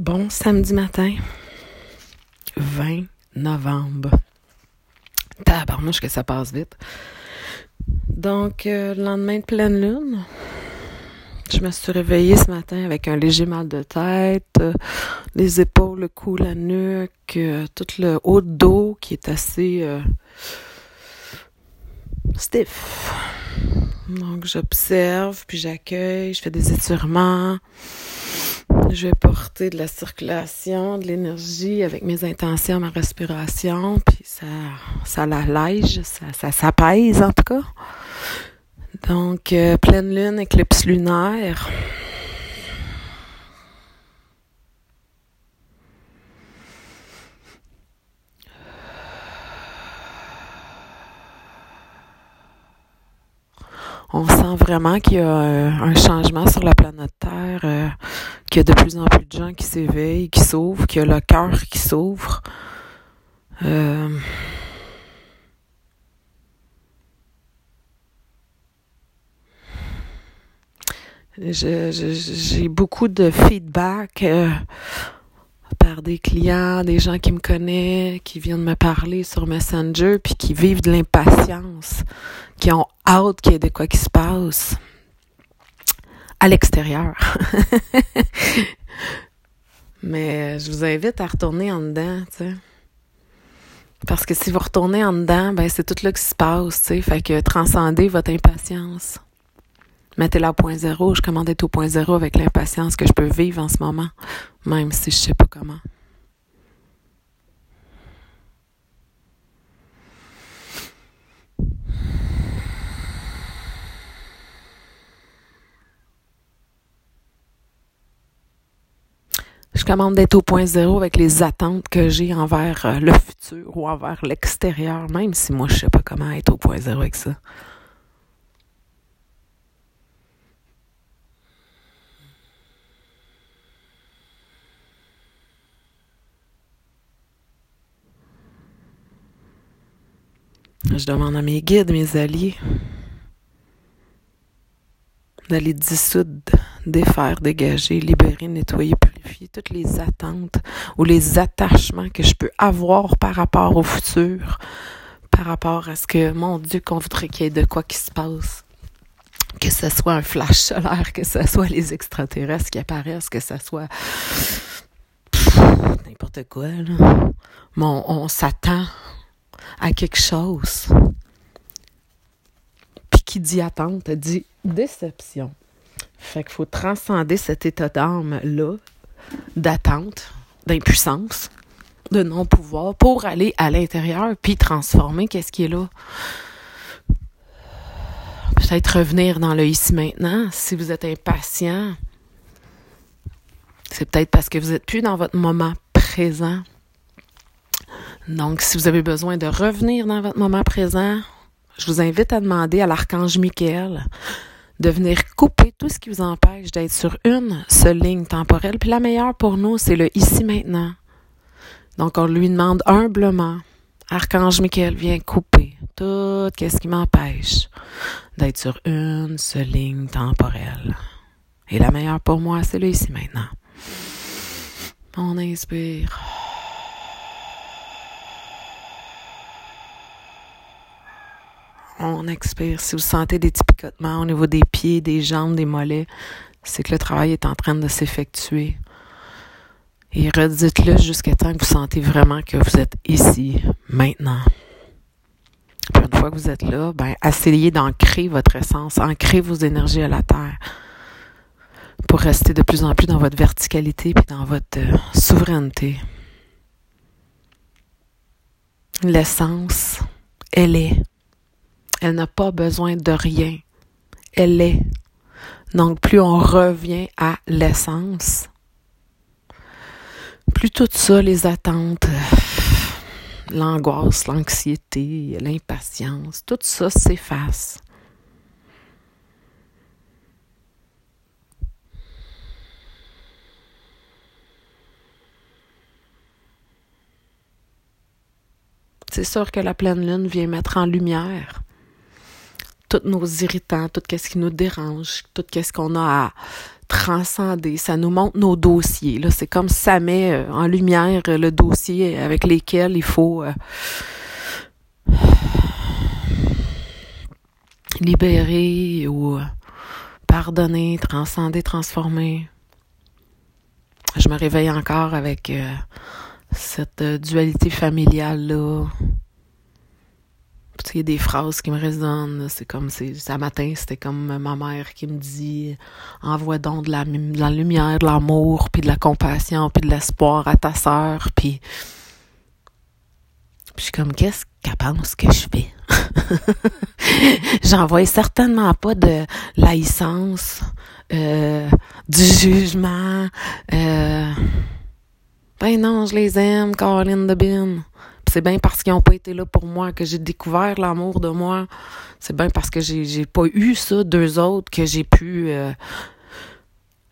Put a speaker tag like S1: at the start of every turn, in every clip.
S1: Bon samedi matin, 20 novembre. Tabarnouche que ça passe vite. Donc, euh, le lendemain de pleine lune, je me suis réveillée ce matin avec un léger mal de tête, euh, les épaules, le cou, la nuque, euh, tout le haut de dos qui est assez stiff. Donc, j'observe, puis j'accueille, je fais des étirements. Je vais porter de la circulation, de l'énergie avec mes intentions, ma respiration, puis ça, ça l'allège, ça, ça s'apaise en tout cas. Donc, euh, pleine lune, éclipse lunaire. on sent vraiment qu'il y a euh, un changement sur la planète Terre, euh, qu'il y a de plus en plus de gens qui s'éveillent, qui s'ouvrent, qu'il y a le cœur qui s'ouvre. Euh, j'ai beaucoup de feedback par des clients, des gens qui me connaissent, qui viennent me parler sur Messenger, puis qui vivent de l'impatience, qui ont hâte qu'il y ait de quoi qui se passe à l'extérieur. Mais je vous invite à retourner en dedans, tu sais. Parce que si vous retournez en dedans, ben c'est tout là qui se passe, tu sais. Fait que transcendez votre impatience. Mettez-la au point zéro. Je commande être au point zéro avec l'impatience que je peux vivre en ce moment, même si je sais pas comment. Je commande d'être au point zéro avec les attentes que j'ai envers euh, le futur ou envers l'extérieur, même si moi je sais pas comment être au point zéro avec ça. Je demande à mes guides, mes alliés, d'aller dissoudre, défaire, dégager, libérer, nettoyer, purifier toutes les attentes ou les attachements que je peux avoir par rapport au futur, par rapport à ce que, mon Dieu, qu'on voudrait qu'il y ait de quoi qui se passe. Que ce soit un flash solaire, que ce soit les extraterrestres qui apparaissent, que ce soit n'importe quoi, là. On s'attend à quelque chose. Qui dit attente, dit déception. Fait qu'il faut transcender cet état d'âme-là, d'attente, d'impuissance, de non-pouvoir, pour aller à l'intérieur, puis transformer qu'est-ce qui est là. Peut-être revenir dans le ici maintenant. Si vous êtes impatient, c'est peut-être parce que vous n'êtes plus dans votre moment présent. Donc, si vous avez besoin de revenir dans votre moment présent, je vous invite à demander à l'archange Michael de venir couper tout ce qui vous empêche d'être sur une seule ligne temporelle. Puis la meilleure pour nous, c'est le ici maintenant. Donc, on lui demande humblement, Archange Michael, viens couper tout ce qui m'empêche d'être sur une seule ligne temporelle. Et la meilleure pour moi, c'est le ici maintenant. On inspire. On expire. Si vous sentez des petits picotements au niveau des pieds, des jambes, des mollets, c'est que le travail est en train de s'effectuer. Et redites-le jusqu'à temps que vous sentez vraiment que vous êtes ici, maintenant. Puis une fois que vous êtes là, ben, essayez d'ancrer votre essence, ancrer vos énergies à la terre pour rester de plus en plus dans votre verticalité puis dans votre euh, souveraineté. L'essence, elle est elle n'a pas besoin de rien. Elle est. Donc, plus on revient à l'essence, plus tout ça, les attentes, l'angoisse, l'anxiété, l'impatience, tout ça s'efface. C'est sûr que la pleine lune vient mettre en lumière tous nos irritants, tout ce qui nous dérange, tout ce qu'on a à transcender, ça nous montre nos dossiers. Là, c'est comme ça met euh, en lumière le dossier avec lesquels il faut euh, libérer ou pardonner, transcender, transformer. Je me réveille encore avec cette dualité familiale-là il y a des phrases qui me résonnent. C'est comme, c'est, ce matin, c'était comme ma mère qui me dit, envoie donc de la, lumière, de l'amour, puis de la compassion, puis de l'espoir à ta sœur, puis, je suis comme, qu'est-ce qu'elle pense que je fais? J'envoie certainement pas de laïcence, euh, du jugement, euh, ben non, je les aime, Caroline de Bin c'est bien parce qu'ils n'ont pas été là pour moi que j'ai découvert l'amour de moi. C'est bien parce que j'ai, j'ai pas eu ça d'eux autres que j'ai pu euh,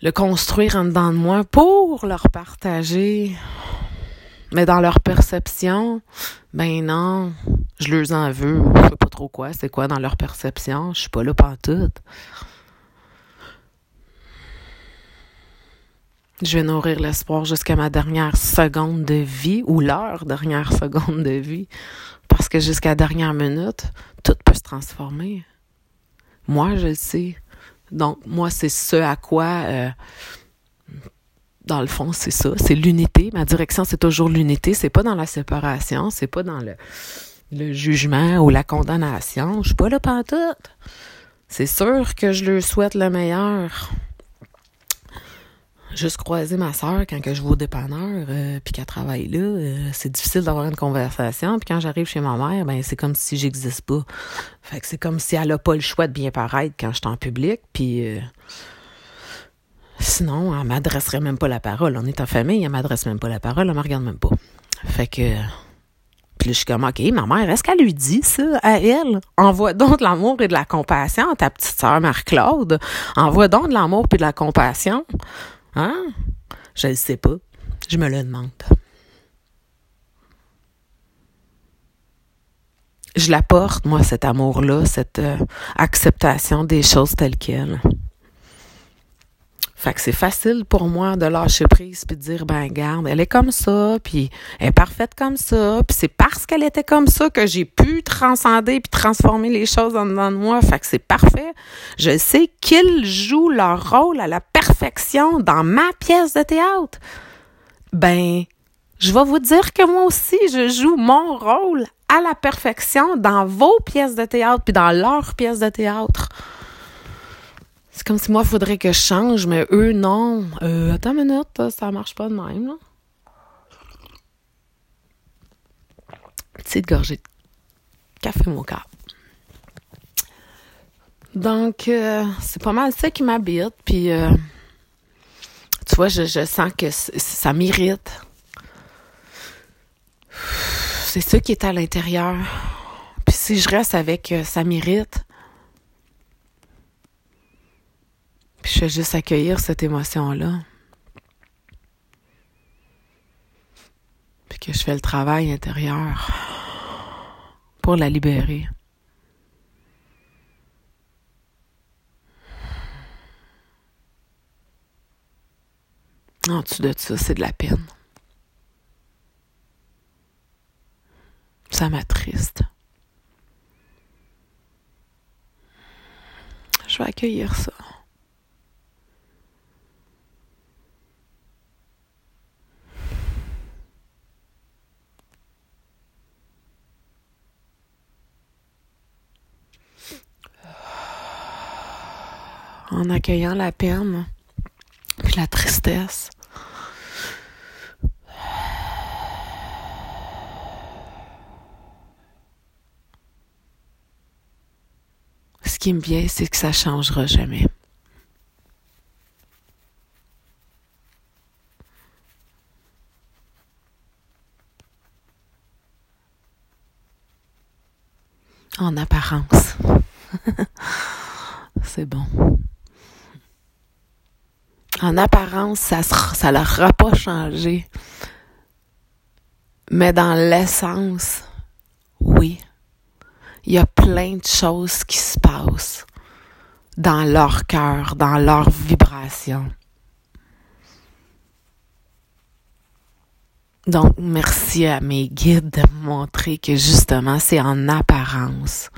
S1: le construire en dedans de moi pour leur partager. Mais dans leur perception, ben non, je leur en veux. Je sais pas trop quoi, c'est quoi dans leur perception. Je suis pas là pour Je vais nourrir l'espoir jusqu'à ma dernière seconde de vie ou leur dernière seconde de vie. Parce que jusqu'à la dernière minute, tout peut se transformer. Moi, je le sais. Donc, moi, c'est ce à quoi, euh, dans le fond, c'est ça. C'est l'unité. Ma direction, c'est toujours l'unité. C'est pas dans la séparation. C'est pas dans le, le jugement ou la condamnation. Je suis pas là tout. C'est sûr que je leur souhaite le meilleur juste croiser ma soeur quand que je vais au dépanneur euh, puis qu'elle travaille là, euh, c'est difficile d'avoir une conversation. Puis quand j'arrive chez ma mère, ben c'est comme si j'existe pas. Fait que c'est comme si elle a pas le choix de bien paraître quand je suis en public. Puis euh, sinon, elle m'adresserait même pas la parole. On est en famille, elle m'adresse même pas la parole, elle me regarde même pas. Fait que puis là, je suis comme, OK, ma mère, est-ce qu'elle lui dit ça à elle? Envoie donc de l'amour et de la compassion à ta petite sœur Marie-Claude. Envoie donc de l'amour et de la compassion. Hein? Je ne sais pas. Je me le demande. Je l'apporte, moi, cet amour-là, cette euh, acceptation des choses telles quelles. Fait que c'est facile pour moi de lâcher prise puis de dire ben garde, elle est comme ça, puis elle est parfaite comme ça, puis c'est parce qu'elle était comme ça que j'ai pu transcender puis transformer les choses en dedans de moi. Fait que c'est parfait. Je sais qu'ils jouent leur rôle à la perfection dans ma pièce de théâtre. Ben, je vais vous dire que moi aussi, je joue mon rôle à la perfection dans vos pièces de théâtre puis dans leurs pièces de théâtre. C'est comme si moi, il faudrait que je change, mais eux, non. Euh, attends une minute, ça marche pas de même. Petite gorgée de café mocha. Donc, euh, c'est pas mal ça qui m'habite. Puis, euh, tu vois, je, je sens que ça m'irrite. C'est ça qui est à l'intérieur. Puis si je reste avec ça m'irrite, Puis je fais juste accueillir cette émotion-là. Puis que je fais le travail intérieur pour la libérer. En dessous de ça, c'est de la peine. Ça m'attriste. Je vais accueillir ça. En accueillant la peine, puis la tristesse. Ce qui me vient, c'est que ça changera jamais. En apparence. c'est bon en apparence, ça ne leur aura pas changé. Mais dans l'essence, oui. Il y a plein de choses qui se passent dans leur cœur, dans leur vibration. Donc, merci à mes guides de montrer que justement, c'est en apparence.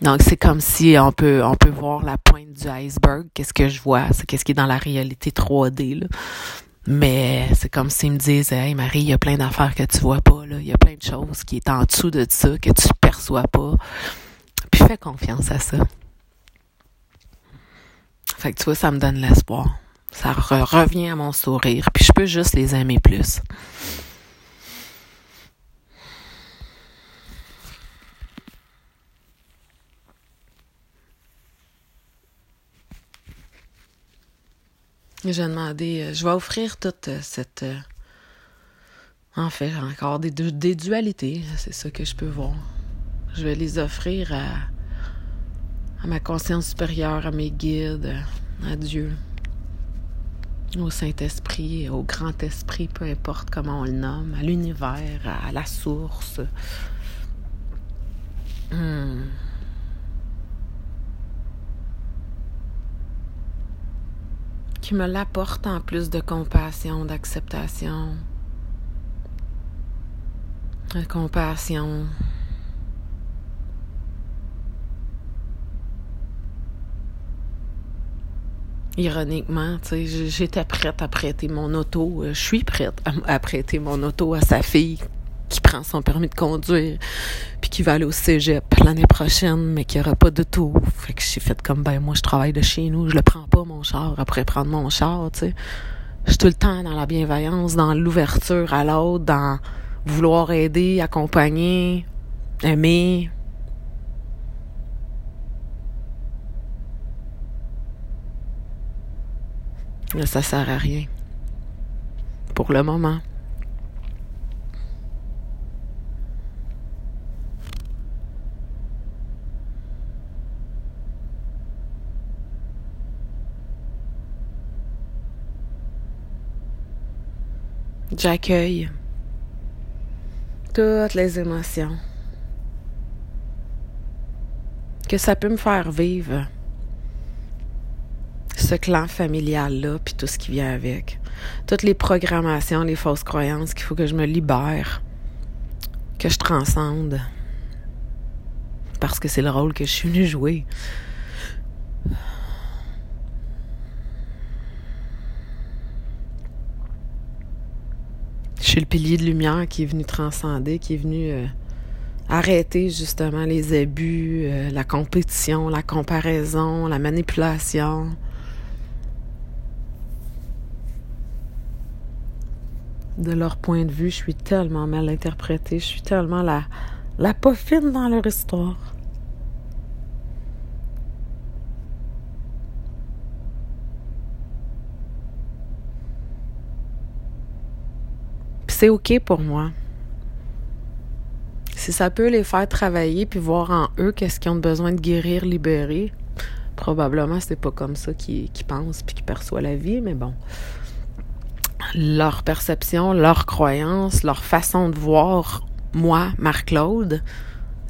S1: Donc, c'est comme si on peut, on peut voir la pointe du iceberg. Qu'est-ce que je vois? C'est qu'est-ce qui est dans la réalité 3D, là. Mais c'est comme s'ils me disent, hey Marie, il y a plein d'affaires que tu vois pas, là. Il y a plein de choses qui est en dessous de ça, que tu perçois pas. Puis fais confiance à ça. Fait que tu vois, ça me donne l'espoir. Ça revient à mon sourire. Puis je peux juste les aimer plus. J'ai demandé, euh, je vais offrir toute euh, cette. Euh, en fait, encore des, des dualités, c'est ça que je peux voir. Je vais les offrir à, à ma conscience supérieure, à mes guides, à Dieu, au Saint-Esprit, au Grand Esprit, peu importe comment on le nomme, à l'univers, à la source. Hmm. Qui me l'apporte en plus de compassion, d'acceptation. De compassion. Ironiquement, tu sais, j'étais prête à prêter mon auto. Euh, je suis prête à prêter mon auto à sa fille qui prend son permis de conduire, puis qui va aller au cégep l'année prochaine, mais qui aura pas de tout. Fait que j'ai fait comme, ben, moi, je travaille de chez nous, je le prends pas, mon char, après prendre mon char, tu sais. Je suis tout le temps dans la bienveillance, dans l'ouverture à l'autre, dans vouloir aider, accompagner, aimer. Mais ça sert à rien. Pour le moment. J'accueille toutes les émotions que ça peut me faire vivre ce clan familial-là, puis tout ce qui vient avec. Toutes les programmations, les fausses croyances qu'il faut que je me libère, que je transcende. Parce que c'est le rôle que je suis venue jouer. Le pilier de lumière qui est venu transcender, qui est venu euh, arrêter justement les abus, euh, la compétition, la comparaison, la manipulation. De leur point de vue, je suis tellement mal interprétée, je suis tellement la, la fine dans leur histoire. C'est OK pour moi. Si ça peut les faire travailler puis voir en eux qu'est-ce qu'ils ont besoin de guérir, libérer, probablement c'est pas comme ça qu'ils pensent puis qu'ils perçoivent la vie, mais bon. Leur perception, leur croyance, leur façon de voir moi, Marc-Claude,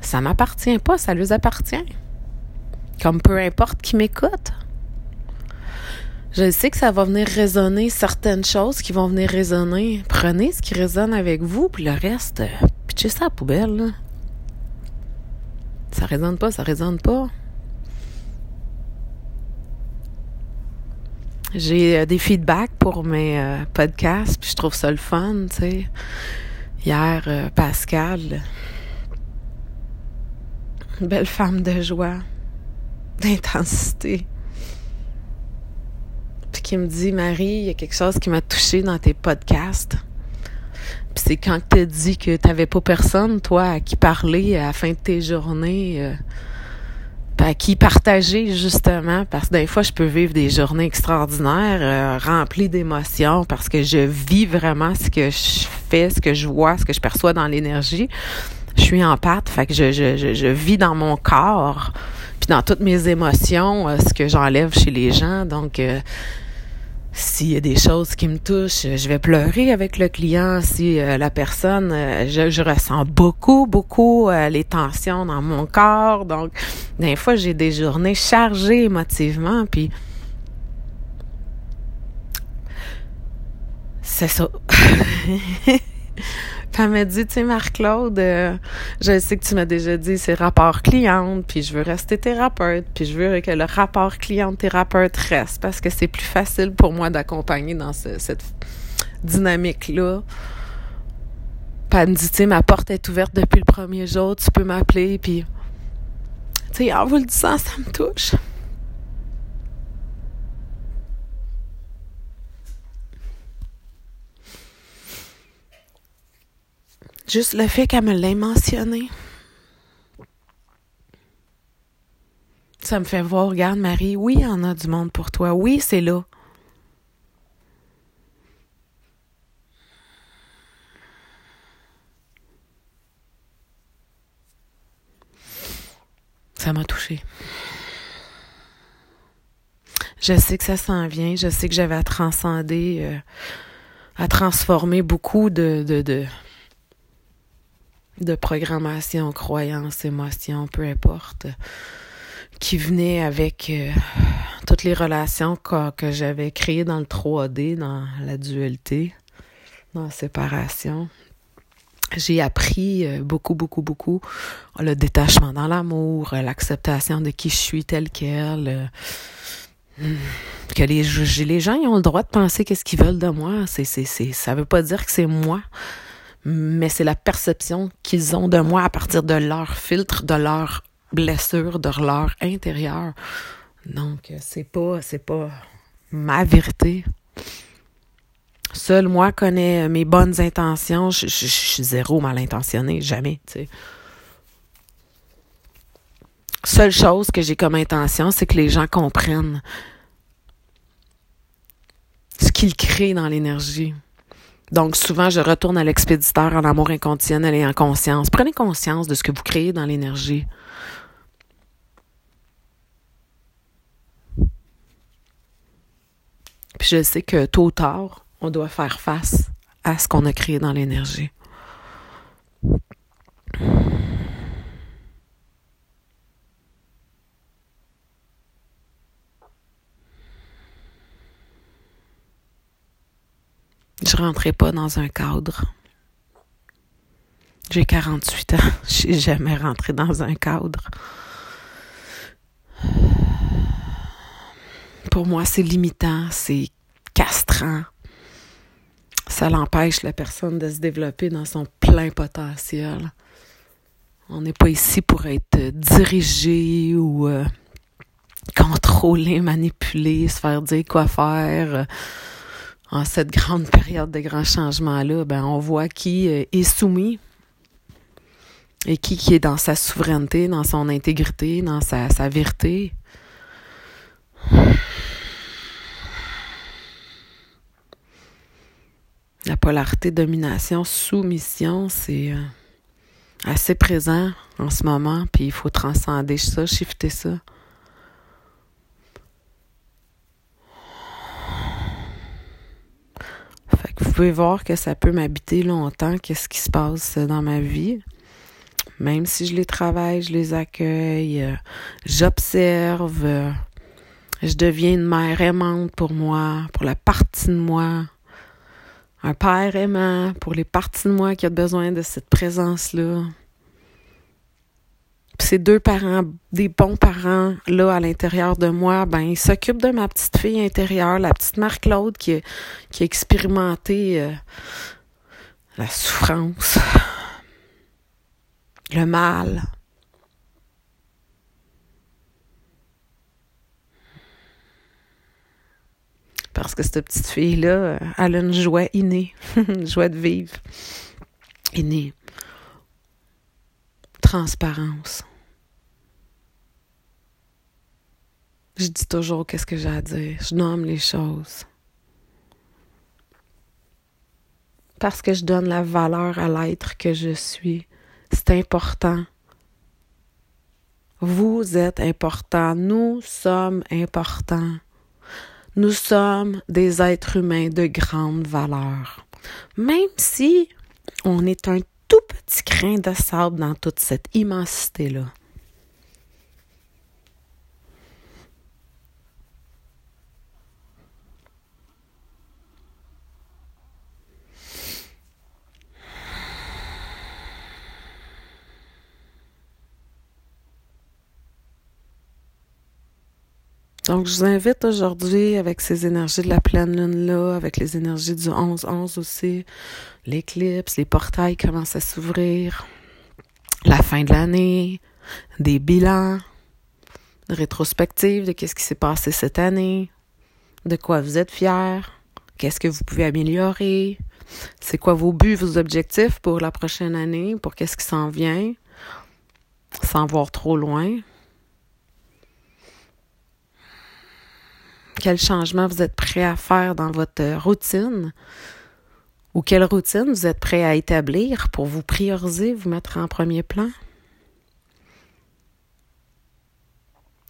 S1: ça m'appartient pas, ça leur appartient. Comme peu importe qui m'écoute. Je sais que ça va venir résonner certaines choses qui vont venir résonner. Prenez ce qui résonne avec vous, puis le reste, euh, pitchez ça à la poubelle. Ça résonne pas, ça résonne pas. J'ai euh, des feedbacks pour mes euh, podcasts, puis je trouve ça le fun, tu sais. Hier, Pascal, belle femme de joie, d'intensité qui me dit Marie, il y a quelque chose qui m'a touché dans tes podcasts. Puis c'est quand tu as dit que tu n'avais pas personne, toi, à qui parler à la fin de tes journées, euh, à qui partager justement, parce que des fois, je peux vivre des journées extraordinaires, euh, remplies d'émotions, parce que je vis vraiment ce que je fais, ce que je vois, ce que je perçois dans l'énergie. Je suis en pâte, fait que je, je, je, vis dans mon corps, puis dans toutes mes émotions, euh, ce que j'enlève chez les gens. Donc, s'il y a des choses qui me touchent, je vais pleurer avec le client. Si euh, la personne, euh, je, ressens beaucoup, beaucoup euh, les tensions dans mon corps. Donc, des fois, j'ai des journées chargées émotivement, puis c'est ça. Puis elle m'a dit, tu sais, Marc-Claude, euh, je sais que tu m'as déjà dit, c'est rapport client, puis je veux rester thérapeute, puis je veux que le rapport client-thérapeute reste, parce que c'est plus facile pour moi d'accompagner dans cette dynamique-là. Puis elle me dit, tu sais, ma porte est ouverte depuis le premier jour, tu peux m'appeler, puis, tu sais, en vous le disant, ça me touche. Juste le fait qu'elle me l'ait mentionné. Ça me fait voir, regarde Marie, oui, il y en a du monde pour toi. Oui, c'est là. Ça m'a touché. Je sais que ça s'en vient. Je sais que j'avais à transcender, euh, à transformer beaucoup de, de, de, de programmation, croyance, émotion, peu importe, qui venait avec euh, toutes les relations que, que j'avais créées dans le 3D, dans la dualité, dans la séparation. J'ai appris euh, beaucoup, beaucoup, beaucoup le détachement dans l'amour, l'acceptation de qui je suis tel quel, euh, que les, les gens ils ont le droit de penser qu'est-ce qu'ils veulent de moi. C'est, c'est, ça veut pas dire que c'est moi mais c'est la perception qu'ils ont de moi à partir de leur filtre, de leur blessure, de leur intérieur. Donc, c'est pas, c'est pas ma vérité. Seul moi connais mes bonnes intentions. Je, suis zéro mal intentionné, jamais. Seule chose que j'ai comme intention, c'est que les gens comprennent ce qu'ils créent dans l'énergie. Donc, souvent, je retourne à l'expéditeur en amour inconditionnel et en conscience. Prenez conscience de ce que vous créez dans l'énergie. Puis je sais que tôt ou tard, on doit faire face à ce qu'on a créé dans l'énergie. Je rentrais pas dans un cadre. J'ai 48 ans. J'ai jamais rentré dans un cadre. Pour moi, c'est limitant, c'est castrant. Ça l'empêche la personne de se développer dans son plein potentiel. On n'est pas ici pour être dirigé ou euh, contrôlé, manipulé, se faire dire quoi faire en cette grande période de grands changements-là, ben, on voit qui euh, est soumis et qui, est dans sa souveraineté, dans son intégrité, dans sa, sa vérité. La polarité domination, soumission, c'est euh, assez présent en ce moment, puis il faut transcender ça, shifter ça. Vous pouvez voir que ça peut m'habiter longtemps, qu'est-ce qui se passe dans ma vie. Même si je les travaille, je les accueille, euh, j'observe, euh, je deviens une mère aimante pour moi, pour la partie de moi, un père aimant pour les parties de moi qui ont besoin de cette présence-là ces deux parents, des bons parents là à l'intérieur de moi, ben ils s'occupent de ma petite fille intérieure, la petite Marc-Claude qui, qui a expérimenté euh, la souffrance, le mal. Parce que cette petite fille-là, elle a une joie innée, une joie de vivre innée transparence. Je dis toujours qu'est-ce que j'ai à dire. Je nomme les choses. Parce que je donne la valeur à l'être que je suis. C'est important. Vous êtes important. Nous sommes importants. Nous sommes des êtres humains de grande valeur. Même si on est un tout petit grain de sable dans toute cette immensité-là. Donc, je vous invite aujourd'hui avec ces énergies de la pleine lune-là, avec les énergies du 11-11 aussi, l'éclipse, les portails commencent à s'ouvrir, la fin de l'année, des bilans, rétrospectives de qu'est-ce qui s'est passé cette année, de quoi vous êtes fiers, qu'est-ce que vous pouvez améliorer, c'est quoi vos buts, vos objectifs pour la prochaine année, pour qu'est-ce qui s'en vient, sans voir trop loin. Quel changement vous êtes prêt à faire dans votre routine? Ou quelle routine vous êtes prêt à établir pour vous prioriser, vous mettre en premier plan?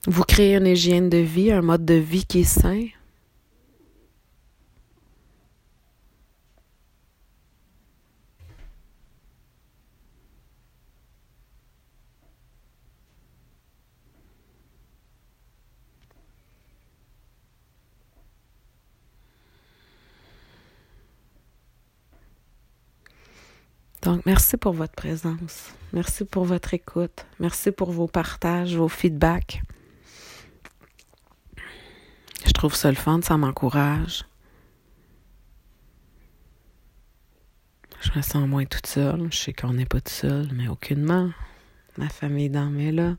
S1: Vous créez une hygiène de vie, un mode de vie qui est sain? Donc, merci pour votre présence. Merci pour votre écoute. Merci pour vos partages, vos feedbacks. Je trouve ça le fun, ça m'encourage. Je me sens moins toute seule. Je sais qu'on n'est pas tout seul, mais aucunement. Ma famille dans est là.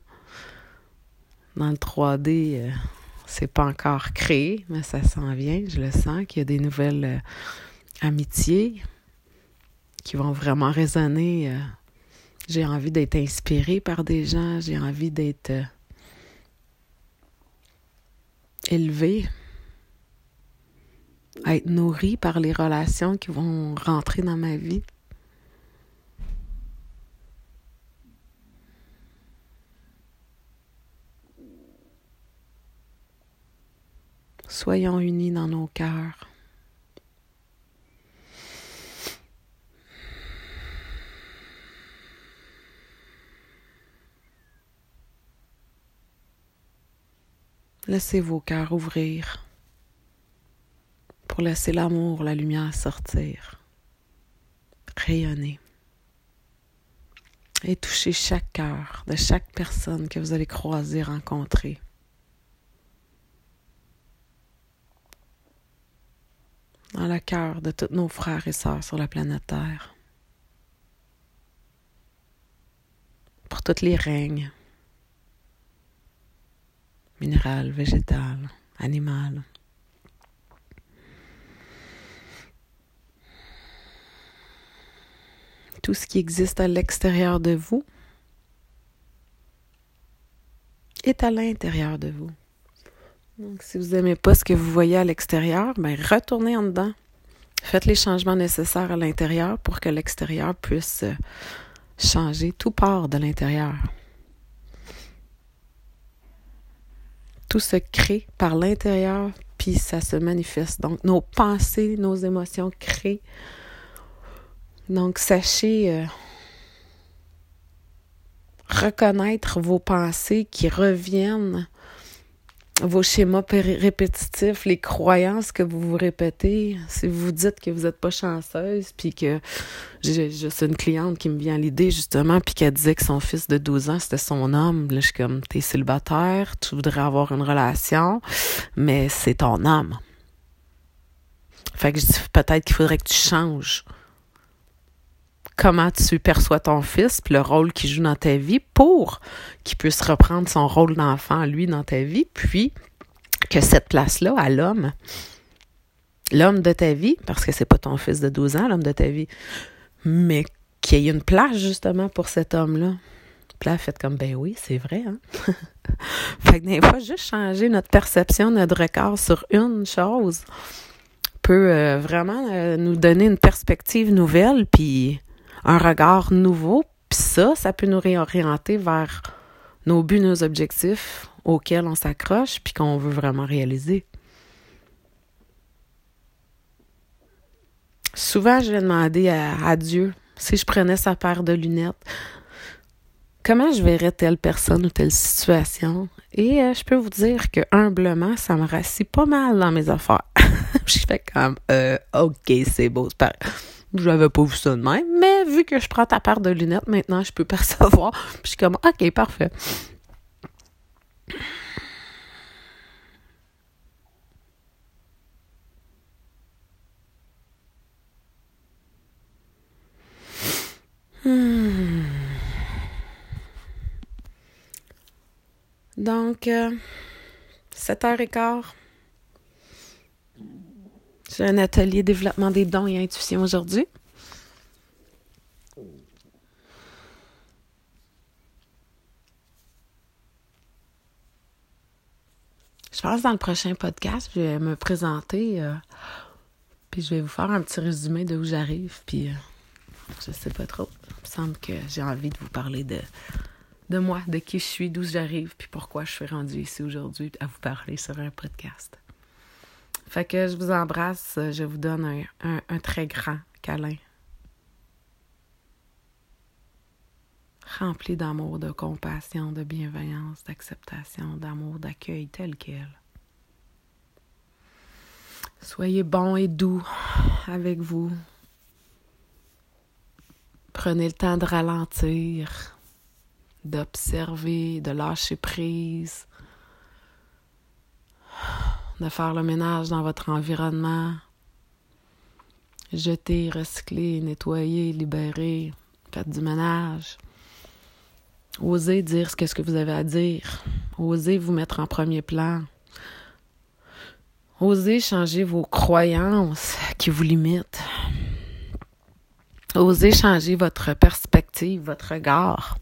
S1: Dans le 3D, euh, c'est pas encore créé, mais ça s'en vient. Je le sens qu'il y a des nouvelles euh, amitiés qui vont vraiment résonner. Euh, j'ai envie d'être inspirée par des gens, j'ai envie d'être euh, élevée, être nourrie par les relations qui vont rentrer dans ma vie. Soyons unis dans nos cœurs. Laissez vos cœurs ouvrir pour laisser l'amour, la lumière sortir, rayonner et toucher chaque cœur de chaque personne que vous allez croiser, rencontrer. Dans le cœur de tous nos frères et sœurs sur la planète Terre. Pour toutes les règnes, minéral, végétal, animal. Tout ce qui existe à l'extérieur de vous est à l'intérieur de vous. Donc, si vous n'aimez pas ce que vous voyez à l'extérieur, ben, retournez en dedans. Faites les changements nécessaires à l'intérieur pour que l'extérieur puisse changer. Tout part de l'intérieur. Tout se crée par l'intérieur, puis ça se manifeste. Donc, nos pensées, nos émotions créent. Donc, sachez euh, reconnaître vos pensées qui reviennent vos schémas répétitifs, les croyances que vous vous répétez. Si vous dites que vous n'êtes pas chanceuse, puis que j'ai juste une cliente qui me vient à l'idée justement, puis qu'elle disait que son fils de 12 ans, c'était son homme. Là, je suis comme, t'es célibataire, tu voudrais avoir une relation, mais c'est ton homme. Fait que je dis, peut-être qu'il faudrait que tu changes comment tu perçois ton fils, puis le rôle qu'il joue dans ta vie pour qu'il puisse reprendre son rôle d'enfant, lui, dans ta vie, puis que cette place-là à l'homme, l'homme de ta vie, parce que c'est pas ton fils de 12 ans, l'homme de ta vie, mais qu'il y ait une place justement pour cet homme-là. Puis là, faites comme, ben oui, c'est vrai. Hein? fait que des fois, juste changer notre perception, notre regard sur une chose peut euh, vraiment euh, nous donner une perspective nouvelle, puis un regard nouveau. Puis ça, ça peut nous réorienter vers nos buts, nos objectifs auxquels on s'accroche puis qu'on veut vraiment réaliser. Souvent, je vais demander à, Dieu si je prenais sa paire de lunettes, comment je verrais telle personne ou telle situation? Et euh, je peux vous dire que humblement, ça me rassit pas mal dans mes affaires. je fais comme, euh, ok, c'est beau, c'est pas. J'avais pas vu ça de même, mais vu que je prends ta paire de lunettes, maintenant, je peux percevoir. Puis je suis comme, ok, parfait. Hmm. Donc, euh, 7h15. J'ai un atelier développement des dons et intuition aujourd'hui. Je pense dans le prochain podcast, je vais me présenter, euh, puis je vais vous faire un petit résumé de où j'arrive, puis euh, je sais pas trop. Il me semble que j'ai envie de vous parler de, de moi, de qui je suis, d'où j'arrive, puis pourquoi je suis rendue ici aujourd'hui à vous parler sur un podcast. Fait que je vous embrasse, je vous donne un, un très grand câlin. Rempli d'amour, de compassion, de bienveillance, d'acceptation, d'amour, d'accueil tel quel. Soyez bon et doux avec vous, Prenez le temps de ralentir, d'observer, de lâcher prise, de faire le ménage dans votre environnement. Jeter, recycler, nettoyer, libérer, faites du ménage. Osez dire ce que, ce que vous avez à dire. Osez vous mettre en premier plan. Osez changer vos croyances qui vous limitent. Osez changer votre perspective, votre regard.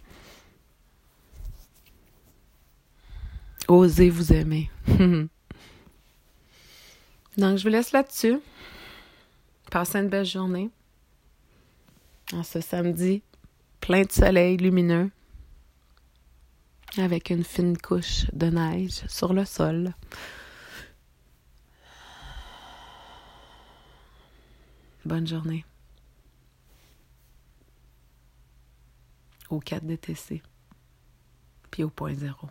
S1: Osez vous aimer. Donc, je vous laisse là-dessus. Passez une belle journée. En ce samedi, plein de soleil lumineux, avec une fine couche de neige sur le sol. Bonne journée. au 4 DTC, puis au point zéro.